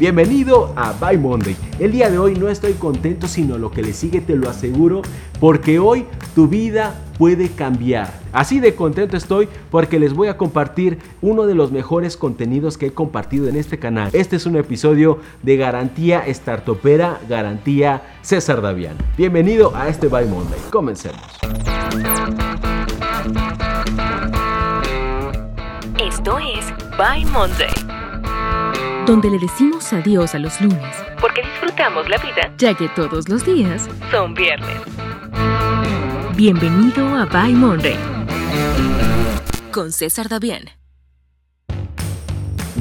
Bienvenido a By Monday. El día de hoy no estoy contento, sino lo que le sigue te lo aseguro, porque hoy tu vida puede cambiar. Así de contento estoy porque les voy a compartir uno de los mejores contenidos que he compartido en este canal. Este es un episodio de garantía startupera, garantía César Davián. Bienvenido a este By Monday. Comencemos. Esto es By Monday donde le decimos adiós a los lunes, porque disfrutamos la vida, ya que todos los días son viernes. Bienvenido a By Monday con César Davián.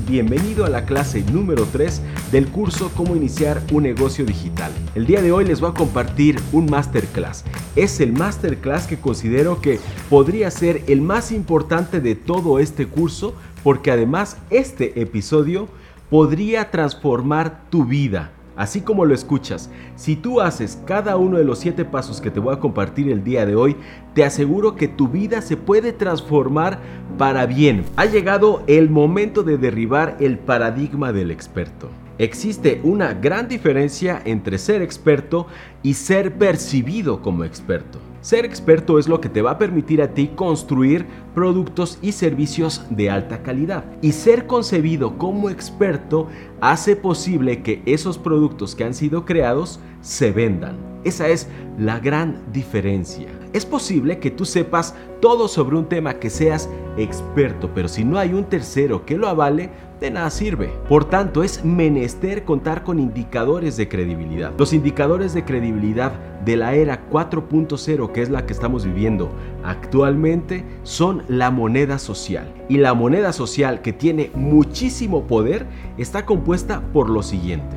Bienvenido a la clase número 3 del curso Cómo iniciar un negocio digital. El día de hoy les voy a compartir un masterclass. Es el masterclass que considero que podría ser el más importante de todo este curso porque además este episodio podría transformar tu vida. Así como lo escuchas, si tú haces cada uno de los siete pasos que te voy a compartir el día de hoy, te aseguro que tu vida se puede transformar para bien. Ha llegado el momento de derribar el paradigma del experto. Existe una gran diferencia entre ser experto y ser percibido como experto. Ser experto es lo que te va a permitir a ti construir productos y servicios de alta calidad. Y ser concebido como experto hace posible que esos productos que han sido creados se vendan. Esa es la gran diferencia. Es posible que tú sepas todo sobre un tema que seas experto, pero si no hay un tercero que lo avale, de nada sirve. Por tanto, es menester contar con indicadores de credibilidad. Los indicadores de credibilidad de la era 4.0, que es la que estamos viviendo actualmente, son la moneda social. Y la moneda social, que tiene muchísimo poder, está compuesta por lo siguiente.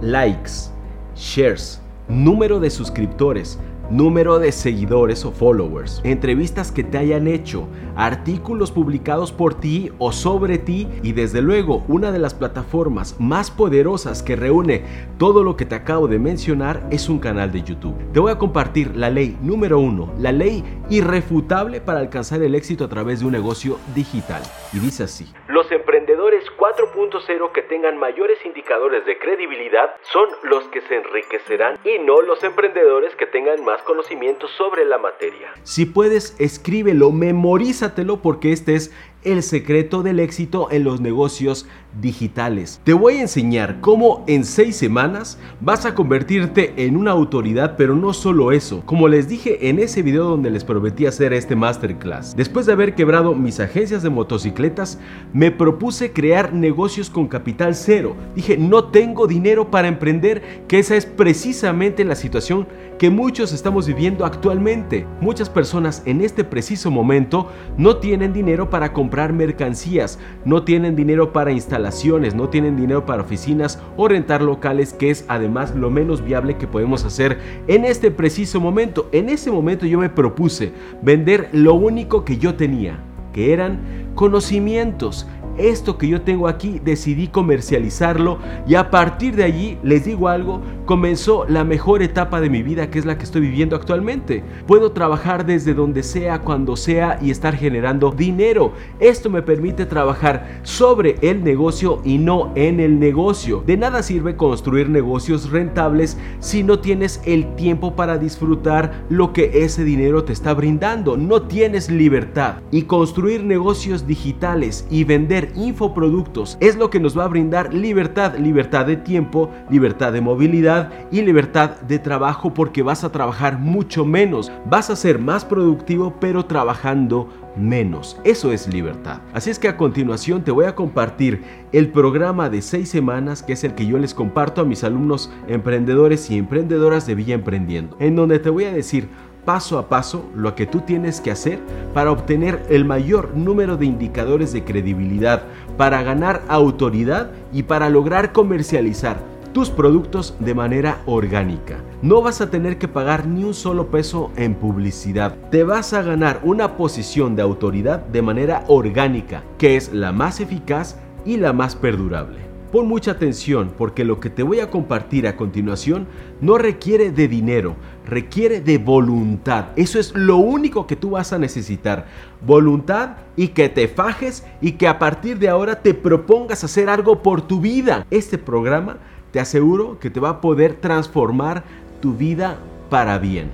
Likes, shares, número de suscriptores, número de seguidores o followers, entrevistas que te hayan hecho, artículos publicados por ti o sobre ti y desde luego una de las plataformas más poderosas que reúne todo lo que te acabo de mencionar es un canal de YouTube. Te voy a compartir la ley número uno, la ley irrefutable para alcanzar el éxito a través de un negocio digital. Y dice así. Los emprendedores 4.0 que tengan mayores indicadores de credibilidad son los que se enriquecerán y no los emprendedores que tengan más conocimientos sobre la materia. Si puedes, escríbelo, memorízatelo porque este es el secreto del éxito en los negocios digitales. Te voy a enseñar cómo en seis semanas vas a convertirte en una autoridad, pero no solo eso. Como les dije en ese video donde les prometí hacer este masterclass, después de haber quebrado mis agencias de motocicletas, me propuse crear negocios con capital cero. Dije, no tengo dinero para emprender, que esa es precisamente la situación que muchos estamos viviendo actualmente. Muchas personas en este preciso momento no tienen dinero para comprar mercancías, no tienen dinero para instalaciones, no tienen dinero para oficinas o rentar locales, que es además lo menos viable que podemos hacer en este preciso momento. En ese momento yo me propuse vender lo único que yo tenía, que eran conocimientos esto que yo tengo aquí decidí comercializarlo y a partir de allí, les digo algo, comenzó la mejor etapa de mi vida que es la que estoy viviendo actualmente. Puedo trabajar desde donde sea, cuando sea y estar generando dinero. Esto me permite trabajar sobre el negocio y no en el negocio. De nada sirve construir negocios rentables si no tienes el tiempo para disfrutar lo que ese dinero te está brindando. No tienes libertad. Y construir negocios digitales y vender infoproductos es lo que nos va a brindar libertad, libertad de tiempo, libertad de movilidad y libertad de trabajo porque vas a trabajar mucho menos, vas a ser más productivo pero trabajando menos. Eso es libertad. Así es que a continuación te voy a compartir el programa de seis semanas que es el que yo les comparto a mis alumnos emprendedores y emprendedoras de Villa Emprendiendo, en donde te voy a decir paso a paso lo que tú tienes que hacer para obtener el mayor número de indicadores de credibilidad, para ganar autoridad y para lograr comercializar tus productos de manera orgánica. No vas a tener que pagar ni un solo peso en publicidad. Te vas a ganar una posición de autoridad de manera orgánica, que es la más eficaz y la más perdurable. Pon mucha atención porque lo que te voy a compartir a continuación no requiere de dinero, requiere de voluntad. Eso es lo único que tú vas a necesitar. Voluntad y que te fajes y que a partir de ahora te propongas hacer algo por tu vida. Este programa te aseguro que te va a poder transformar tu vida para bien.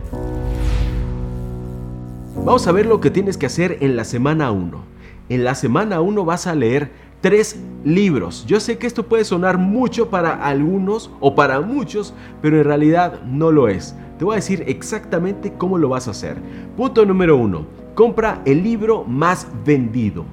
Vamos a ver lo que tienes que hacer en la semana 1. En la semana 1 vas a leer tres libros. Yo sé que esto puede sonar mucho para algunos o para muchos, pero en realidad no lo es. Te voy a decir exactamente cómo lo vas a hacer. Punto número 1. Compra el libro más vendido.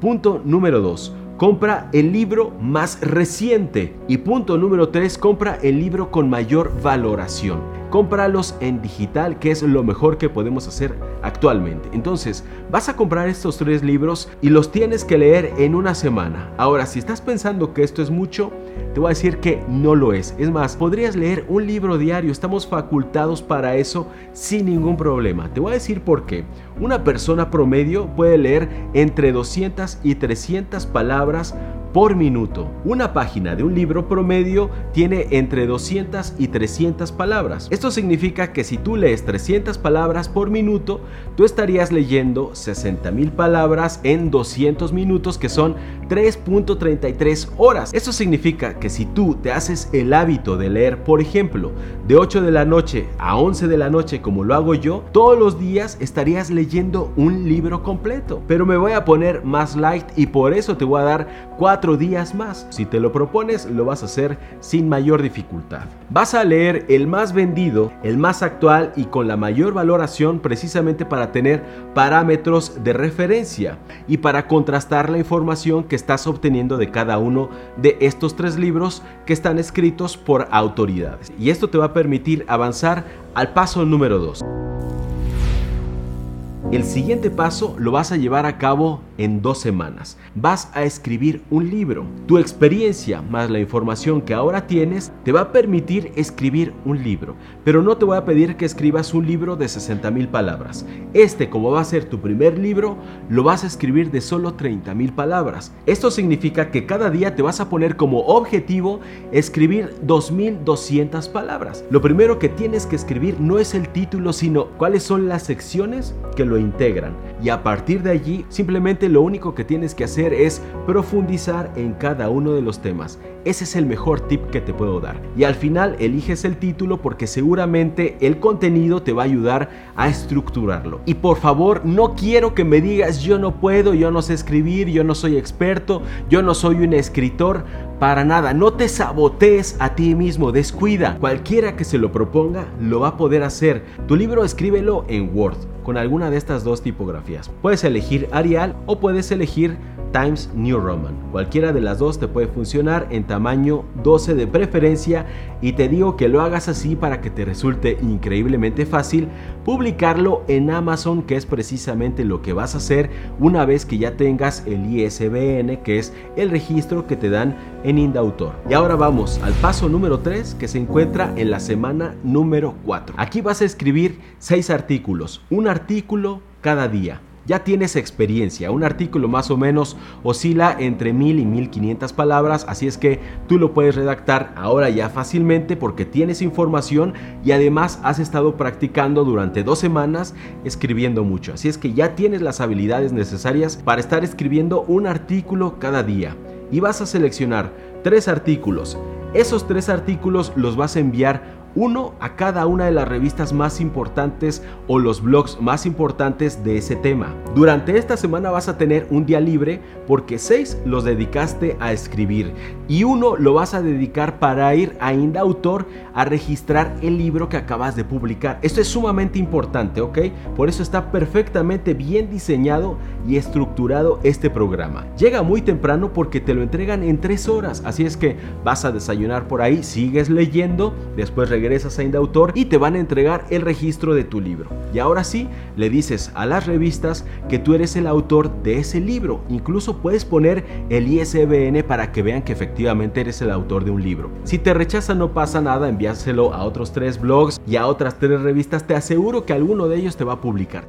Punto número 2 compra el libro más reciente. Y punto número 3, compra el libro con mayor valoración. Cómpralos en digital, que es lo mejor que podemos hacer actualmente. Entonces, vas a comprar estos tres libros y los tienes que leer en una semana. Ahora, si estás pensando que esto es mucho, te voy a decir que no lo es. Es más, podrías leer un libro diario. Estamos facultados para eso sin ningún problema. Te voy a decir por qué. Una persona promedio puede leer entre 200 y 300 palabras por minuto. Una página de un libro promedio tiene entre 200 y 300 palabras. Esto significa que si tú lees 300 palabras por minuto, tú estarías leyendo 60 mil palabras en 200 minutos, que son 3.33 horas. Esto significa que si tú te haces el hábito de leer, por ejemplo, de 8 de la noche a 11 de la noche, como lo hago yo, todos los días estarías leyendo un libro completo. Pero me voy a poner más light y por eso te voy a dar 4 días más. Si te lo propones, lo vas a hacer sin mayor dificultad. Vas a leer el más vendido, el más actual y con la mayor valoración precisamente para tener parámetros de referencia y para contrastar la información que estás obteniendo de cada uno de estos tres libros que están escritos por autoridades. Y esto te va a permitir avanzar al paso número 2. El siguiente paso lo vas a llevar a cabo en dos semanas. Vas a escribir un libro. Tu experiencia más la información que ahora tienes te va a permitir escribir un libro. Pero no te voy a pedir que escribas un libro de 60 mil palabras. Este, como va a ser tu primer libro, lo vas a escribir de solo 30 mil palabras. Esto significa que cada día te vas a poner como objetivo escribir 2200 palabras. Lo primero que tienes que escribir no es el título, sino cuáles son las secciones que lo integran. Y a partir de allí, simplemente lo único que tienes que hacer es profundizar en cada uno de los temas. Ese es el mejor tip que te puedo dar. Y al final eliges el título porque seguramente el contenido te va a ayudar a estructurarlo. Y por favor, no quiero que me digas yo no puedo, yo no sé escribir, yo no soy experto, yo no soy un escritor. Para nada, no te sabotees a ti mismo, descuida. Cualquiera que se lo proponga lo va a poder hacer. Tu libro escríbelo en Word con alguna de estas dos tipografías. Puedes elegir Arial o puedes elegir Times New Roman. Cualquiera de las dos te puede funcionar en tamaño 12 de preferencia y te digo que lo hagas así para que te resulte increíblemente fácil publicarlo en Amazon, que es precisamente lo que vas a hacer una vez que ya tengas el ISBN, que es el registro que te dan en Indautor. Y ahora vamos al paso número 3 que se encuentra en la semana número 4. Aquí vas a escribir 6 artículos, un artículo cada día ya tienes experiencia. Un artículo más o menos oscila entre 1000 y 1500 palabras, así es que tú lo puedes redactar ahora ya fácilmente porque tienes información y además has estado practicando durante dos semanas escribiendo mucho. Así es que ya tienes las habilidades necesarias para estar escribiendo un artículo cada día. Y vas a seleccionar tres artículos. Esos tres artículos los vas a enviar uno a cada una de las revistas más importantes o los blogs más importantes de ese tema. Durante esta semana vas a tener un día libre porque seis los dedicaste a escribir y uno lo vas a dedicar para ir a Indautor a registrar el libro que acabas de publicar. Esto es sumamente importante, ¿ok? Por eso está perfectamente bien diseñado y estructurado este programa. Llega muy temprano porque te lo entregan en tres horas, así es que vas a desayunar por ahí, sigues leyendo, después regresas a Indautor y te van a entregar el registro de tu libro. Y ahora sí, le dices a las revistas que tú eres el autor de ese libro. Incluso puedes poner el ISBN para que vean que efectivamente eres el autor de un libro. Si te rechazan no pasa nada, envíaselo a otros tres blogs y a otras tres revistas. Te aseguro que alguno de ellos te va a publicar.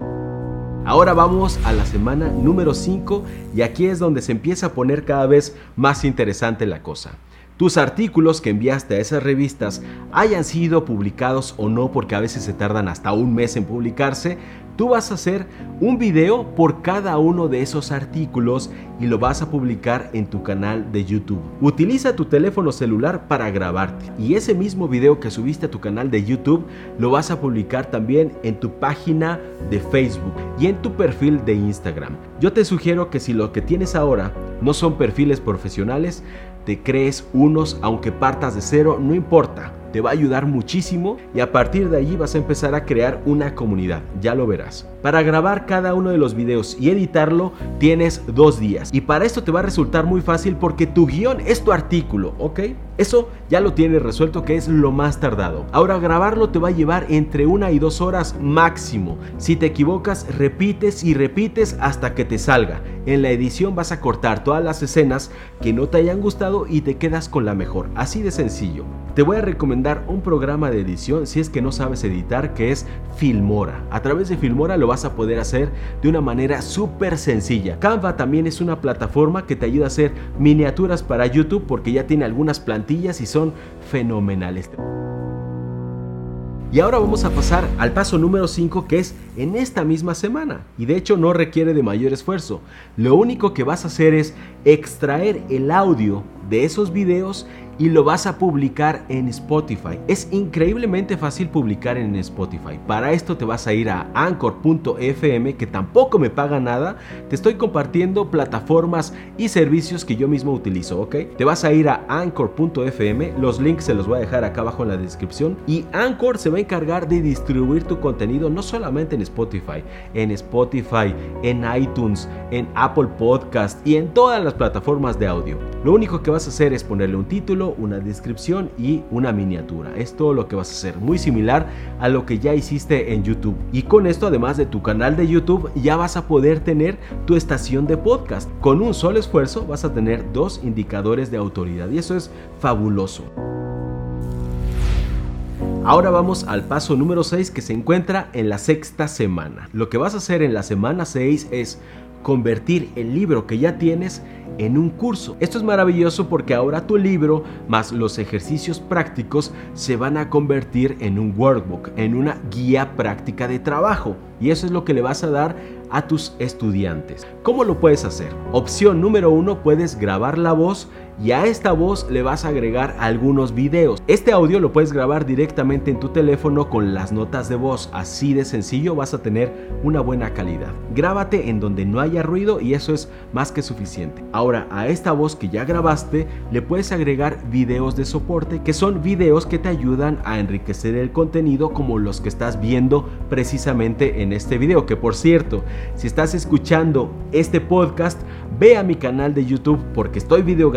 Ahora vamos a la semana número 5 y aquí es donde se empieza a poner cada vez más interesante la cosa. Tus artículos que enviaste a esas revistas hayan sido publicados o no, porque a veces se tardan hasta un mes en publicarse, Tú vas a hacer un video por cada uno de esos artículos y lo vas a publicar en tu canal de YouTube. Utiliza tu teléfono celular para grabarte y ese mismo video que subiste a tu canal de YouTube lo vas a publicar también en tu página de Facebook y en tu perfil de Instagram. Yo te sugiero que si lo que tienes ahora no son perfiles profesionales, te crees unos aunque partas de cero, no importa te va a ayudar muchísimo y a partir de allí vas a empezar a crear una comunidad, ya lo verás. Para grabar cada uno de los videos y editarlo tienes dos días y para esto te va a resultar muy fácil porque tu guion es tu artículo, ¿ok? Eso ya lo tienes resuelto que es lo más tardado. Ahora grabarlo te va a llevar entre una y dos horas máximo. Si te equivocas, repites y repites hasta que te salga. En la edición vas a cortar todas las escenas que no te hayan gustado y te quedas con la mejor. Así de sencillo. Te voy a recomendar un programa de edición si es que no sabes editar que es Filmora. A través de Filmora lo vas a poder hacer de una manera súper sencilla. Canva también es una plataforma que te ayuda a hacer miniaturas para YouTube porque ya tiene algunas plantillas y son fenomenales. Y ahora vamos a pasar al paso número 5 que es en esta misma semana. Y de hecho no requiere de mayor esfuerzo. Lo único que vas a hacer es extraer el audio de esos videos y lo vas a publicar en Spotify. Es increíblemente fácil publicar en Spotify. Para esto te vas a ir a anchor.fm que tampoco me paga nada. Te estoy compartiendo plataformas y servicios que yo mismo utilizo, ¿ok? Te vas a ir a anchor.fm, los links se los voy a dejar acá abajo en la descripción y Anchor se va a encargar de distribuir tu contenido no solamente en Spotify, en Spotify, en iTunes, en Apple Podcast y en todas las plataformas de audio. Lo único que vas a hacer es ponerle un título una descripción y una miniatura. Es todo lo que vas a hacer, muy similar a lo que ya hiciste en YouTube. Y con esto, además de tu canal de YouTube, ya vas a poder tener tu estación de podcast. Con un solo esfuerzo vas a tener dos indicadores de autoridad y eso es fabuloso. Ahora vamos al paso número 6 que se encuentra en la sexta semana. Lo que vas a hacer en la semana 6 es convertir el libro que ya tienes en un curso. Esto es maravilloso porque ahora tu libro más los ejercicios prácticos se van a convertir en un workbook, en una guía práctica de trabajo. Y eso es lo que le vas a dar a tus estudiantes. ¿Cómo lo puedes hacer? Opción número uno, puedes grabar la voz y a esta voz le vas a agregar algunos videos. Este audio lo puedes grabar directamente en tu teléfono con las notas de voz. Así de sencillo vas a tener una buena calidad. Grábate en donde no haya ruido y eso es más que suficiente. Ahora a esta voz que ya grabaste le puedes agregar videos de soporte que son videos que te ayudan a enriquecer el contenido como los que estás viendo precisamente en este video. Que por cierto, si estás escuchando este podcast, ve a mi canal de YouTube porque estoy video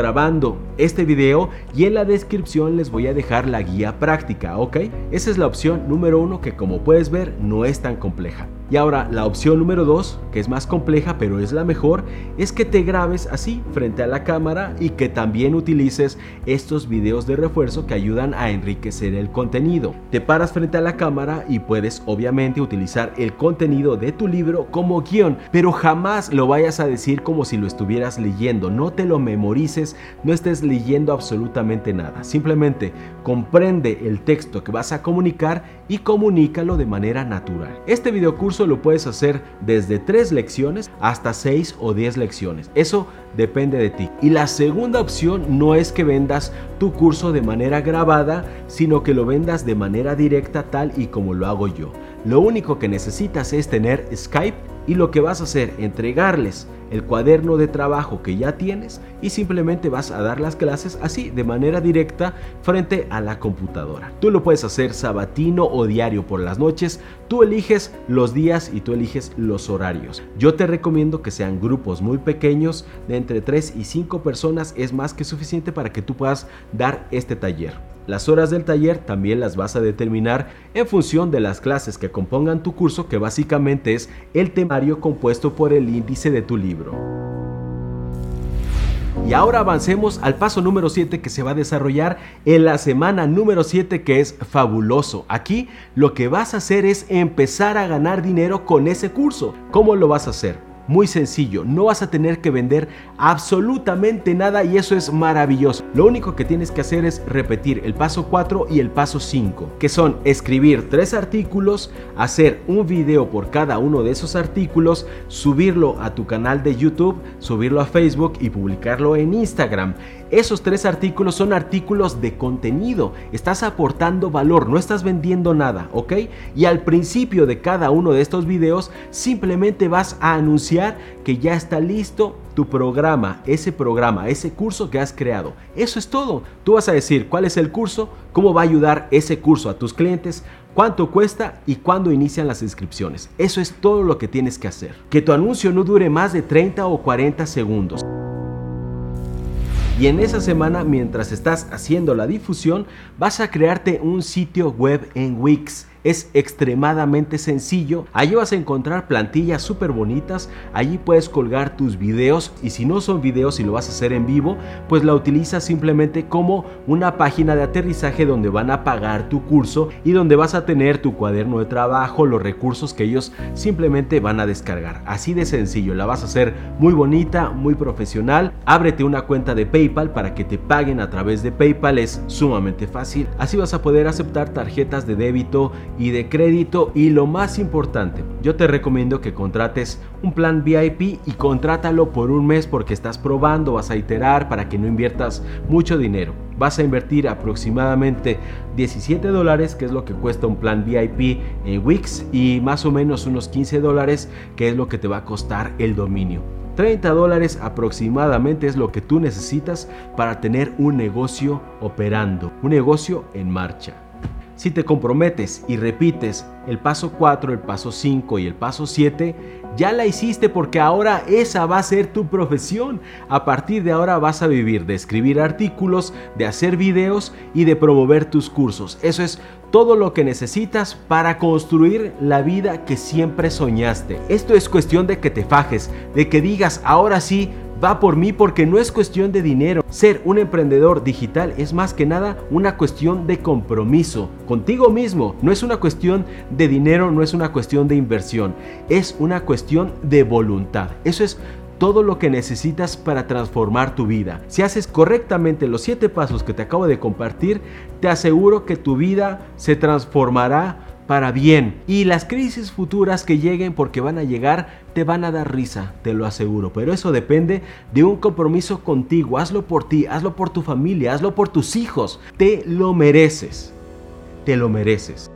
este video y en la descripción les voy a dejar la guía práctica, ¿ok? Esa es la opción número uno que como puedes ver no es tan compleja. Y ahora la opción número 2, que es más compleja pero es la mejor, es que te grabes así frente a la cámara y que también utilices estos videos de refuerzo que ayudan a enriquecer el contenido. Te paras frente a la cámara y puedes obviamente utilizar el contenido de tu libro como guion, pero jamás lo vayas a decir como si lo estuvieras leyendo. No te lo memorices, no estés leyendo absolutamente nada. Simplemente comprende el texto que vas a comunicar y comunícalo de manera natural. Este video lo puedes hacer desde 3 lecciones hasta 6 o 10 lecciones. Eso depende de ti. Y la segunda opción no es que vendas tu curso de manera grabada, sino que lo vendas de manera directa tal y como lo hago yo. Lo único que necesitas es tener Skype y lo que vas a hacer, entregarles el cuaderno de trabajo que ya tienes y simplemente vas a dar las clases así de manera directa frente a la computadora. Tú lo puedes hacer sabatino o diario por las noches, tú eliges los días y tú eliges los horarios. Yo te recomiendo que sean grupos muy pequeños de entre 3 y 5 personas, es más que suficiente para que tú puedas dar este taller. Las horas del taller también las vas a determinar en función de las clases que compongan tu curso, que básicamente es el temario compuesto por el índice de tu libro. Y ahora avancemos al paso número 7 que se va a desarrollar en la semana número 7 que es fabuloso. Aquí lo que vas a hacer es empezar a ganar dinero con ese curso. ¿Cómo lo vas a hacer? Muy sencillo, no vas a tener que vender absolutamente nada y eso es maravilloso. Lo único que tienes que hacer es repetir el paso 4 y el paso 5, que son escribir tres artículos, hacer un video por cada uno de esos artículos, subirlo a tu canal de YouTube, subirlo a Facebook y publicarlo en Instagram. Esos tres artículos son artículos de contenido. Estás aportando valor, no estás vendiendo nada, ¿ok? Y al principio de cada uno de estos videos simplemente vas a anunciar que ya está listo tu programa, ese programa, ese curso que has creado. Eso es todo. Tú vas a decir cuál es el curso, cómo va a ayudar ese curso a tus clientes, cuánto cuesta y cuándo inician las inscripciones. Eso es todo lo que tienes que hacer. Que tu anuncio no dure más de 30 o 40 segundos. Y en esa semana, mientras estás haciendo la difusión, vas a crearte un sitio web en Wix es extremadamente sencillo. Allí vas a encontrar plantillas súper bonitas. Allí puedes colgar tus videos y si no son videos y lo vas a hacer en vivo, pues la utilizas simplemente como una página de aterrizaje donde van a pagar tu curso y donde vas a tener tu cuaderno de trabajo, los recursos que ellos simplemente van a descargar. Así de sencillo, la vas a hacer muy bonita, muy profesional. Ábrete una cuenta de PayPal para que te paguen a través de PayPal, es sumamente fácil. Así vas a poder aceptar tarjetas de débito y de crédito y lo más importante, yo te recomiendo que contrates un plan VIP y contrátalo por un mes porque estás probando, vas a iterar para que no inviertas mucho dinero. Vas a invertir aproximadamente 17 dólares, que es lo que cuesta un plan VIP en Wix, y más o menos unos 15 dólares, que es lo que te va a costar el dominio. 30 dólares aproximadamente es lo que tú necesitas para tener un negocio operando, un negocio en marcha. Si te comprometes y repites el paso 4, el paso 5 y el paso 7, ya la hiciste porque ahora esa va a ser tu profesión. A partir de ahora vas a vivir de escribir artículos, de hacer videos y de promover tus cursos. Eso es todo lo que necesitas para construir la vida que siempre soñaste. Esto es cuestión de que te fajes, de que digas, ahora sí, va por mí porque no es cuestión de dinero. Ser un emprendedor digital es más que nada una cuestión de compromiso contigo mismo. No es una cuestión de dinero, no es una cuestión de inversión. Es una cuestión de voluntad. Eso es todo lo que necesitas para transformar tu vida. Si haces correctamente los siete pasos que te acabo de compartir, te aseguro que tu vida se transformará para bien. Y las crisis futuras que lleguen, porque van a llegar, te van a dar risa, te lo aseguro. Pero eso depende de un compromiso contigo. Hazlo por ti, hazlo por tu familia, hazlo por tus hijos. Te lo mereces. Te lo mereces.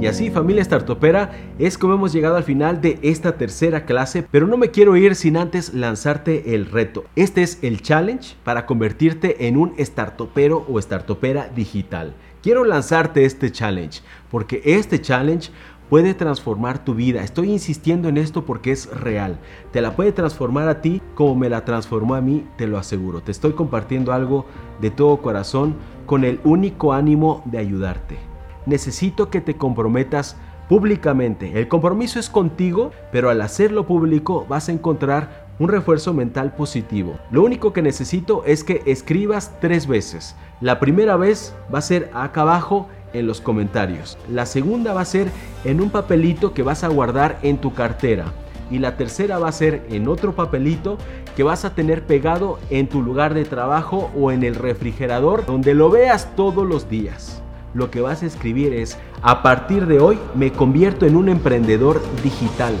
Y así familia startupera es como hemos llegado al final de esta tercera clase, pero no me quiero ir sin antes lanzarte el reto. Este es el challenge para convertirte en un startupero o startupera digital. Quiero lanzarte este challenge porque este challenge puede transformar tu vida. Estoy insistiendo en esto porque es real. Te la puede transformar a ti como me la transformó a mí, te lo aseguro. Te estoy compartiendo algo de todo corazón con el único ánimo de ayudarte. Necesito que te comprometas públicamente. El compromiso es contigo, pero al hacerlo público vas a encontrar un refuerzo mental positivo. Lo único que necesito es que escribas tres veces. La primera vez va a ser acá abajo en los comentarios. La segunda va a ser en un papelito que vas a guardar en tu cartera. Y la tercera va a ser en otro papelito que vas a tener pegado en tu lugar de trabajo o en el refrigerador donde lo veas todos los días. Lo que vas a escribir es, a partir de hoy me convierto en un emprendedor digital.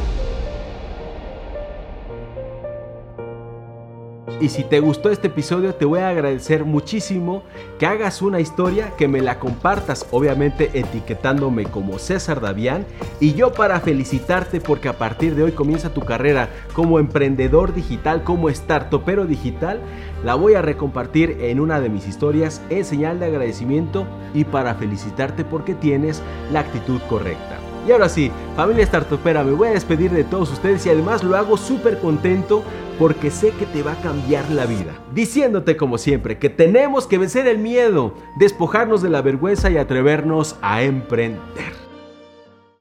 Y si te gustó este episodio, te voy a agradecer muchísimo que hagas una historia, que me la compartas, obviamente etiquetándome como César Davián. Y yo para felicitarte porque a partir de hoy comienza tu carrera como emprendedor digital, como startupero digital, la voy a recompartir en una de mis historias en señal de agradecimiento y para felicitarte porque tienes la actitud correcta. Y ahora sí, familia startupera, me voy a despedir de todos ustedes y además lo hago súper contento porque sé que te va a cambiar la vida. Diciéndote como siempre que tenemos que vencer el miedo, despojarnos de la vergüenza y atrevernos a emprender.